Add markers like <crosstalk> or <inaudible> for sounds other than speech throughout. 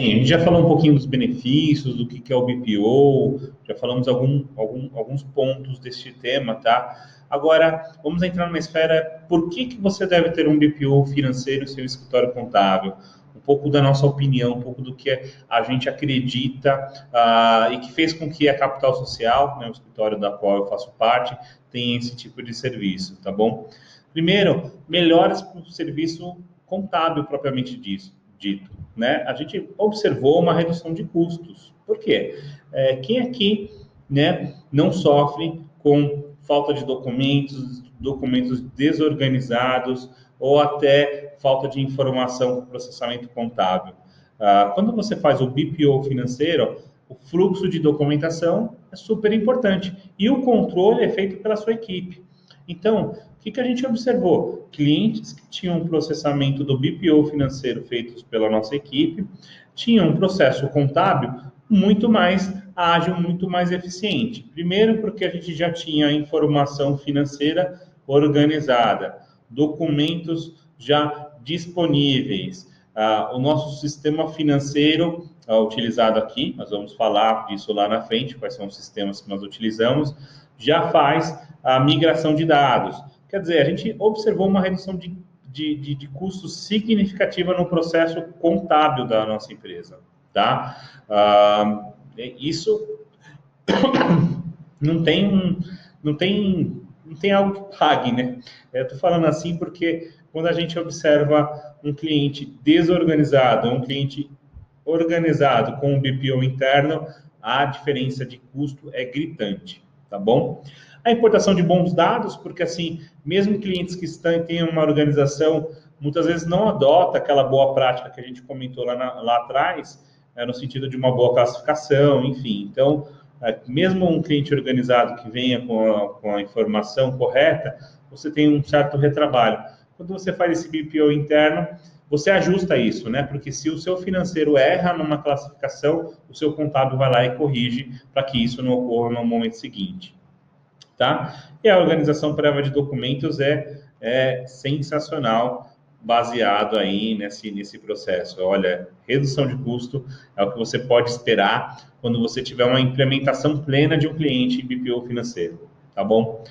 a gente já falou um pouquinho dos benefícios, do que é o BPO, já falamos algum, algum, alguns pontos deste tema, tá? Agora, vamos entrar numa esfera, por que, que você deve ter um BPO financeiro em seu escritório contábil? Um pouco da nossa opinião, um pouco do que a gente acredita uh, e que fez com que a Capital Social, né, o escritório da qual eu faço parte, tenha esse tipo de serviço, tá bom? Primeiro, melhores para o serviço contábil propriamente disso, dito né, a gente observou uma redução de custos. Por quê? É, quem aqui né, não sofre com falta de documentos, documentos desorganizados ou até falta de informação para processamento contábil? Ah, quando você faz o BPO financeiro, o fluxo de documentação é super importante e o controle é feito pela sua equipe. Então, o que, que a gente observou? Clientes que tinham um processamento do BPO financeiro feitos pela nossa equipe tinham um processo contábil muito mais ágil, muito mais eficiente. Primeiro, porque a gente já tinha informação financeira organizada, documentos já disponíveis, ah, o nosso sistema financeiro ah, utilizado aqui, nós vamos falar disso lá na frente, quais são os sistemas que nós utilizamos, já faz a migração de dados. Quer dizer, a gente observou uma redução de, de, de, de custos significativa no processo contábil da nossa empresa, tá? Ah, isso <coughs> não tem, não tem, não tem algo que pague, né? Eu estou falando assim porque quando a gente observa um cliente desorganizado, um cliente organizado com um BPO interno, a diferença de custo é gritante, tá bom? A importação de bons dados, porque assim, mesmo clientes que estão, têm uma organização, muitas vezes não adota aquela boa prática que a gente comentou lá, na, lá atrás, é, no sentido de uma boa classificação, enfim. Então, é, mesmo um cliente organizado que venha com a, com a informação correta, você tem um certo retrabalho. Quando você faz esse BPO interno, você ajusta isso, né? Porque se o seu financeiro erra numa classificação, o seu contábil vai lá e corrige para que isso não ocorra no momento seguinte tá? E a organização prévia de documentos é, é sensacional, baseado aí nesse, nesse processo. Olha, redução de custo é o que você pode esperar quando você tiver uma implementação plena de um cliente em BPO financeiro, tá bom?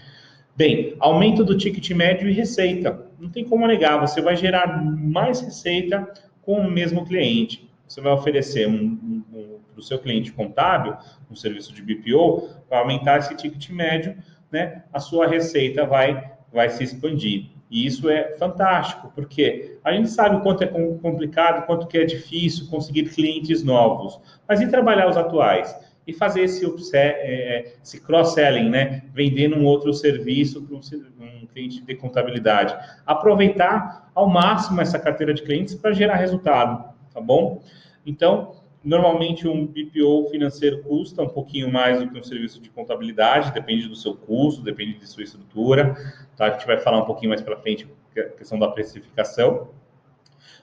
Bem, aumento do ticket médio e receita. Não tem como negar, você vai gerar mais receita com o mesmo cliente. Você vai oferecer um, um, um para o seu cliente contábil um serviço de BPO para aumentar esse ticket médio né, a sua receita vai, vai se expandir. E isso é fantástico, porque a gente sabe o quanto é complicado, quanto que é difícil conseguir clientes novos, mas e trabalhar os atuais? E fazer esse, é, é, esse cross-selling, né? Vendendo um outro serviço para um, cliente de contabilidade. Aproveitar ao máximo essa carteira de clientes para gerar resultado, tá bom? Então, Normalmente, um BPO financeiro custa um pouquinho mais do que um serviço de contabilidade, depende do seu custo, depende de sua estrutura. Tá? A gente vai falar um pouquinho mais para frente a questão da precificação,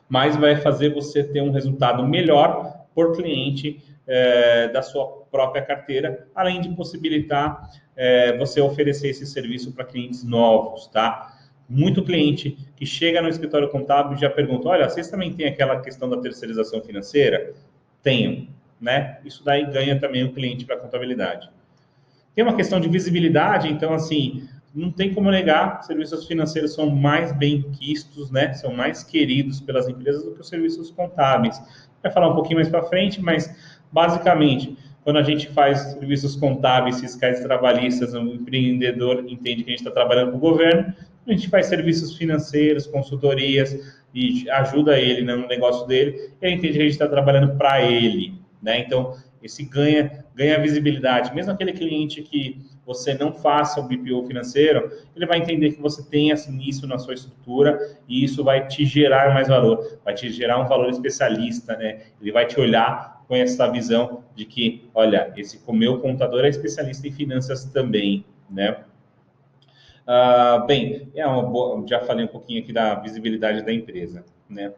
mas vai fazer você ter um resultado melhor por cliente é, da sua própria carteira, além de possibilitar é, você oferecer esse serviço para clientes novos, tá? Muito cliente que chega no escritório contábil já pergunta: olha, vocês também têm aquela questão da terceirização financeira? Tenham, né? Isso daí ganha também o cliente para a contabilidade. Tem uma questão de visibilidade, então, assim, não tem como negar, serviços financeiros são mais bem quistos, né? São mais queridos pelas empresas do que os serviços contábeis. Vai falar um pouquinho mais para frente, mas basicamente, quando a gente faz serviços contábeis, fiscais trabalhistas, o empreendedor entende que a gente está trabalhando com o governo, a gente faz serviços financeiros, consultorias, e ajuda ele né, no negócio dele, e ele entende que a gente está trabalhando para ele, né? Então, esse ganha, ganha visibilidade. Mesmo aquele cliente que você não faça o BPO financeiro, ele vai entender que você tem assim, isso na sua estrutura e isso vai te gerar mais valor, vai te gerar um valor especialista, né? Ele vai te olhar com essa visão de que, olha, esse meu contador é especialista em finanças também, né? Uh, bem, é boa, já falei um pouquinho aqui da visibilidade da empresa, né?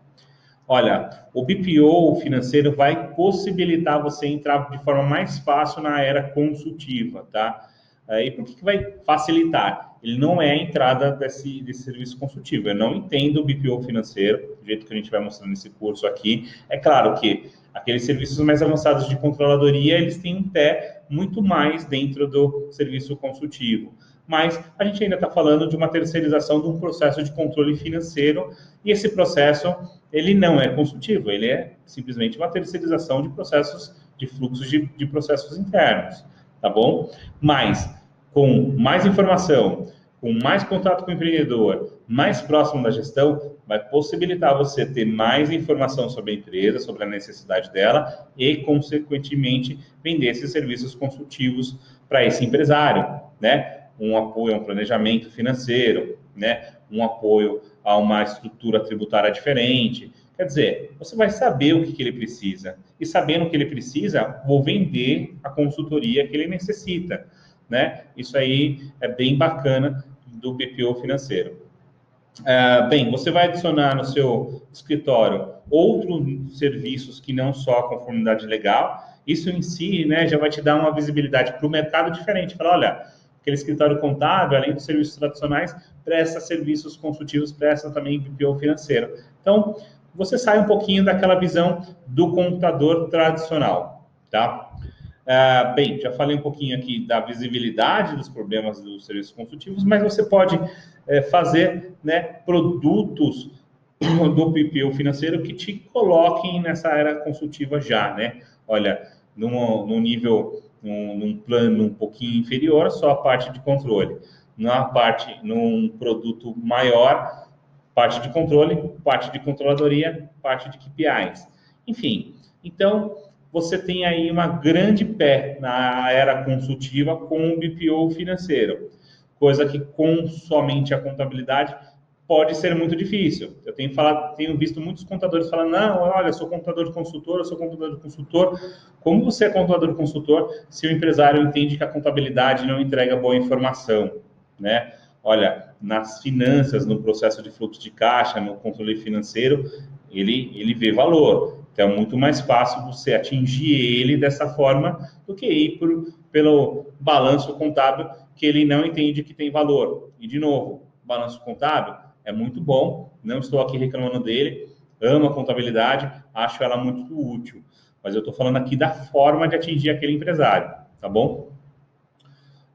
Olha, o BPO financeiro vai possibilitar você entrar de forma mais fácil na era consultiva, tá? Uh, e por que, que vai facilitar? Ele não é a entrada desse, desse serviço consultivo. Eu não entendo o BPO financeiro, do jeito que a gente vai mostrar nesse curso aqui. É claro que Aqueles serviços mais avançados de controladoria, eles têm um pé muito mais dentro do serviço consultivo. Mas a gente ainda está falando de uma terceirização de um processo de controle financeiro e esse processo ele não é consultivo, ele é simplesmente uma terceirização de processos de fluxos de, de processos internos, tá bom? Mas com mais informação, com mais contato com o empreendedor, mais próximo da gestão, vai possibilitar você ter mais informação sobre a empresa, sobre a necessidade dela e, consequentemente, vender esses serviços consultivos para esse empresário, né? Um apoio a um planejamento financeiro, né? Um apoio a uma estrutura tributária diferente. Quer dizer, você vai saber o que, que ele precisa. E sabendo o que ele precisa, vou vender a consultoria que ele necessita né? Isso aí é bem bacana do BPO financeiro. Uh, bem, você vai adicionar no seu escritório outros serviços que não só a conformidade legal. Isso em si, né, já vai te dar uma visibilidade para o mercado diferente. Falar, olha, aquele escritório contábil, além dos serviços tradicionais, presta serviços consultivos, presta também BPO financeiro. Então, você sai um pouquinho daquela visão do computador tradicional, tá? Uh, bem, já falei um pouquinho aqui da visibilidade dos problemas dos serviços consultivos, mas você pode é, fazer né, produtos <coughs> do PPO financeiro que te coloquem nessa era consultiva já, né? Olha, num, num nível, num, num, plano um pouquinho inferior, só a parte de controle. Na parte, num produto maior, parte de controle, parte de controladoria, parte de KPIs. Enfim, então você tem aí uma grande pé na era consultiva com o BPO financeiro, coisa que com somente a contabilidade pode ser muito difícil. Eu tenho falado, tenho visto muitos contadores falando: "Não, olha, sou contador de consultor, eu sou contador de consultor". Como você é contador consultor se o empresário entende que a contabilidade não entrega boa informação, né? Olha, nas finanças, no processo de fluxo de caixa, no controle financeiro, ele ele vê valor. Então, é muito mais fácil você atingir ele dessa forma do que ir por, pelo balanço contábil que ele não entende que tem valor. E, de novo, balanço contábil é muito bom, não estou aqui reclamando dele, amo a contabilidade, acho ela muito útil. Mas eu estou falando aqui da forma de atingir aquele empresário, tá bom?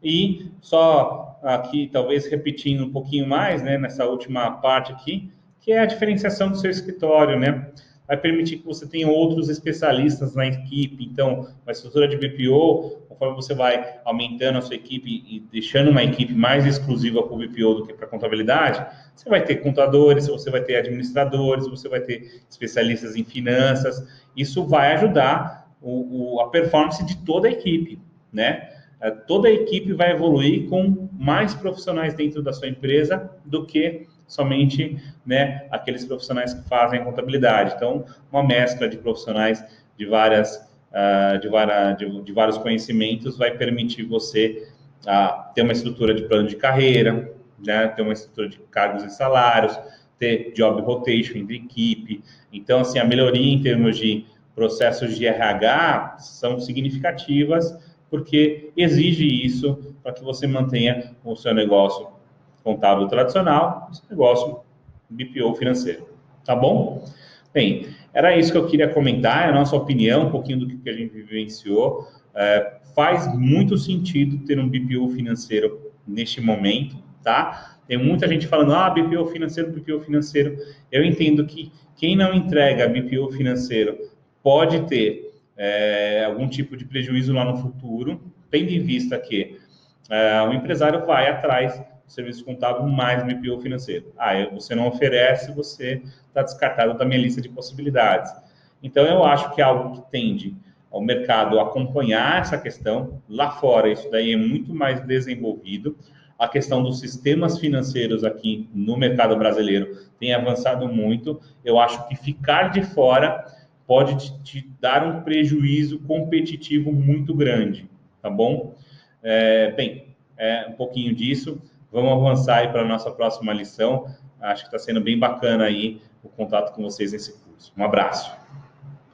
E só aqui, talvez repetindo um pouquinho mais, né, nessa última parte aqui, que é a diferenciação do seu escritório, né? Vai permitir que você tenha outros especialistas na equipe. Então, uma estrutura de BPO, conforme você vai aumentando a sua equipe e deixando uma equipe mais exclusiva para o BPO do que para a contabilidade, você vai ter contadores, você vai ter administradores, você vai ter especialistas em finanças. Isso vai ajudar o, o, a performance de toda a equipe, né? É, toda a equipe vai evoluir com mais profissionais dentro da sua empresa do que somente né, aqueles profissionais que fazem contabilidade. Então, uma mescla de profissionais de várias uh, de, várias, de, de, vários conhecimentos vai permitir você uh, ter uma estrutura de plano de carreira, né, ter uma estrutura de cargos e salários, ter job rotation entre equipe. Então, assim, a melhoria em termos de processos de RH são significativas, porque exige isso para que você mantenha o seu negócio contábil tradicional, esse negócio BPO financeiro. Tá bom? Bem, era isso que eu queria comentar, é a nossa opinião, um pouquinho do que a gente vivenciou. É, faz muito sentido ter um BPO financeiro neste momento, tá? Tem muita gente falando, ah, BPO financeiro, BPO financeiro. Eu entendo que quem não entrega BPO financeiro pode ter é, algum tipo de prejuízo lá no futuro, tendo em vista que é, o empresário vai atrás serviço contábil mais BPO financeiro. Ah, você não oferece, você está descartado da minha lista de possibilidades. Então, eu acho que é algo que tende ao mercado acompanhar essa questão. Lá fora, isso daí é muito mais desenvolvido. A questão dos sistemas financeiros aqui no mercado brasileiro tem avançado muito. Eu acho que ficar de fora pode te, te dar um prejuízo competitivo muito grande, tá bom? É, bem, é um pouquinho disso. Vamos avançar aí para a nossa próxima lição. Acho que está sendo bem bacana aí o contato com vocês nesse curso. Um abraço.